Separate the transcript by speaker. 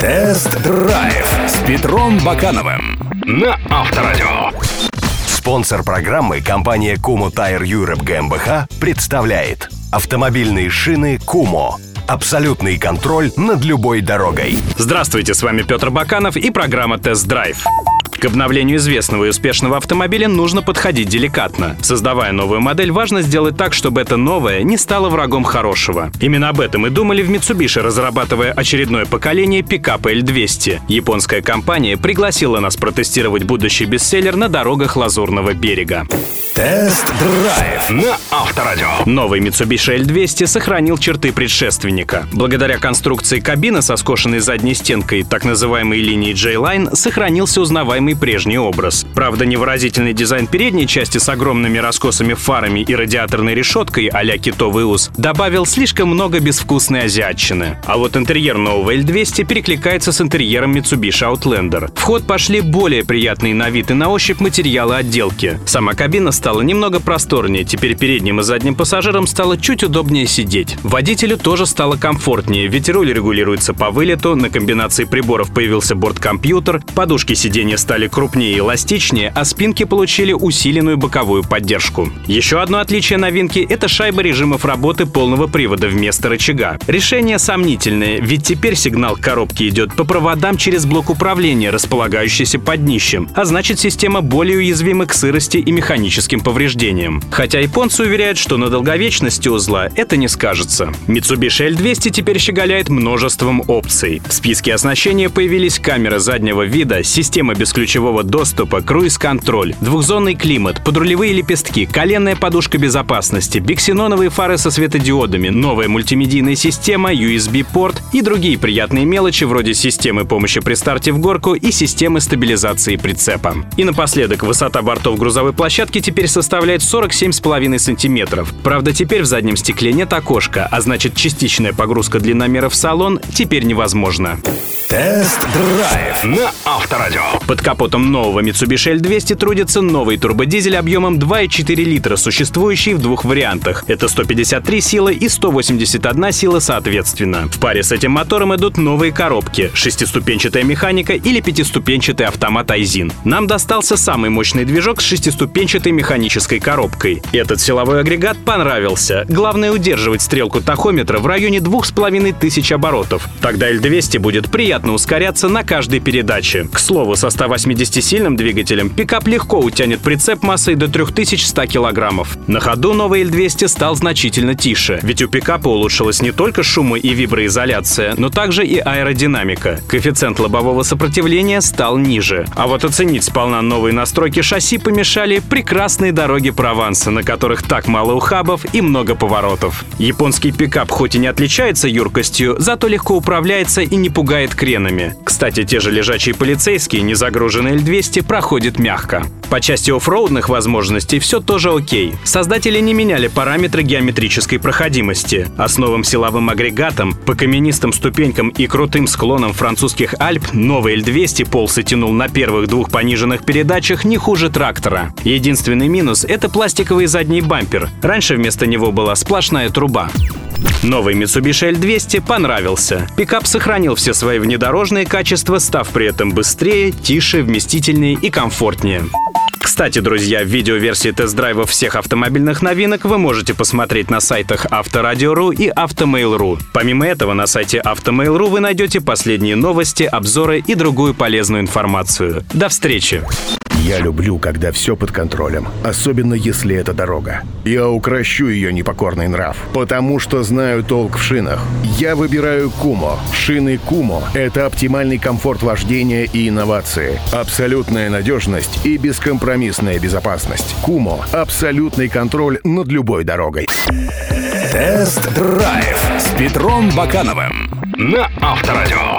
Speaker 1: Тест-драйв с Петром Бакановым на Авторадио. Спонсор программы компания Kumho Tire Europe GmbH представляет автомобильные шины Kumho. Абсолютный контроль над любой дорогой.
Speaker 2: Здравствуйте, с вами Петр Баканов и программа Тест-драйв. К обновлению известного и успешного автомобиля нужно подходить деликатно. Создавая новую модель, важно сделать так, чтобы это новое не стало врагом хорошего. Именно об этом и думали в Mitsubishi, разрабатывая очередное поколение пикапа L200. Японская компания пригласила нас протестировать будущий бестселлер на дорогах Лазурного берега.
Speaker 1: Тест-драйв на Авторадио.
Speaker 2: Новый Mitsubishi L200 сохранил черты предшественника. Благодаря конструкции кабины со скошенной задней стенкой, так называемой линии J-Line, сохранился узнаваемый прежний образ. Правда, невыразительный дизайн передней части с огромными раскосыми фарами и радиаторной решеткой а-ля китовый ус добавил слишком много безвкусной азиатчины. А вот интерьер нового L200 перекликается с интерьером Mitsubishi Outlander. В ход пошли более приятные на вид и на ощупь материалы отделки. Сама кабина стала немного просторнее, теперь передним и задним пассажирам стало чуть удобнее сидеть. Водителю тоже стало комфортнее, ведь руль регулируется по вылету, на комбинации приборов появился борт-компьютер, подушки сиденья стали крупнее и эластичнее, а спинки получили усиленную боковую поддержку. Еще одно отличие новинки — это шайба режимов работы полного привода вместо рычага. Решение сомнительное, ведь теперь сигнал коробки идет по проводам через блок управления, располагающийся под днищем, а значит система более уязвима к сырости и механическим повреждениям. Хотя японцы уверяют, что на долговечности узла это не скажется. Mitsubishi L200 теперь щеголяет множеством опций. В списке оснащения появились камера заднего вида, система бесключевого доступа, круиз-контроль, двухзонный климат, подрулевые лепестки, коленная подушка безопасности, биксеноновые фары со светодиодами, новая мультимедийная система, USB-порт и другие приятные мелочи вроде системы помощи при старте в горку и системы стабилизации прицепа. И напоследок, высота бортов грузовой площадки теперь составляет 47,5 сантиметров. Правда, теперь в заднем стекле нет окошка, а значит частичная погрузка длинномера в салон теперь невозможна.
Speaker 1: Тест-драйв на Авторадио.
Speaker 2: Под капотом нового Mitsubishi L200 трудится новый турбодизель объемом 2,4 литра, существующий в двух вариантах. Это 153 силы и 181 сила соответственно. В паре с этим мотором идут новые коробки, шестиступенчатая механика или пятиступенчатый автомат Айзин. Нам достался самый мощный движок с шестиступенчатой механической коробкой. Этот силовой агрегат понравился. Главное удерживать стрелку тахометра в районе 2500 оборотов. Тогда L200 будет приятно ускоряться на каждой передаче. К слову, со 180-сильным двигателем пикап легко утянет прицеп массой до 3100 килограммов. На ходу новый L200 стал значительно тише, ведь у пикапа улучшилась не только шумы и виброизоляция, но также и аэродинамика. Коэффициент лобового сопротивления стал ниже. А вот оценить сполна новые настройки шасси помешали прекрасные дороги Прованса, на которых так мало ухабов и много поворотов. Японский пикап хоть и не отличается юркостью, зато легко управляется и не пугает кренами. Кстати, те же лежачие полицейские, не загруженные L200, проходят мягко. По части оффроудных возможностей все тоже окей. Создатели не меняли параметры геометрической проходимости. Основным силовым агрегатом, по каменистым ступенькам и крутым склонам французских Альп новый L200 полсы тянул на первых двух пониженных передачах не хуже трактора. Единственный минус — это пластиковый задний бампер. Раньше вместо него была сплошная труба. Новый Mitsubishi L200 понравился. Пикап сохранил все свои внедорожные качества, став при этом быстрее, тише, вместительнее и комфортнее. Кстати, друзья, видеоверсии тест-драйва всех автомобильных новинок вы можете посмотреть на сайтах Авторадио.ру и Автомейл.ру. Помимо этого, на сайте Автомейл.ру вы найдете последние новости, обзоры и другую полезную информацию. До встречи!
Speaker 3: Я люблю, когда все под контролем, особенно если это дорога. Я укращу ее непокорный нрав, потому что знаю толк в шинах. Я выбираю Кумо. Шины Кумо — это оптимальный комфорт вождения и инновации, абсолютная надежность и бескомпромиссная безопасность. Кумо — абсолютный контроль над любой дорогой.
Speaker 1: Тест-драйв с Петром Бакановым на Авторадио.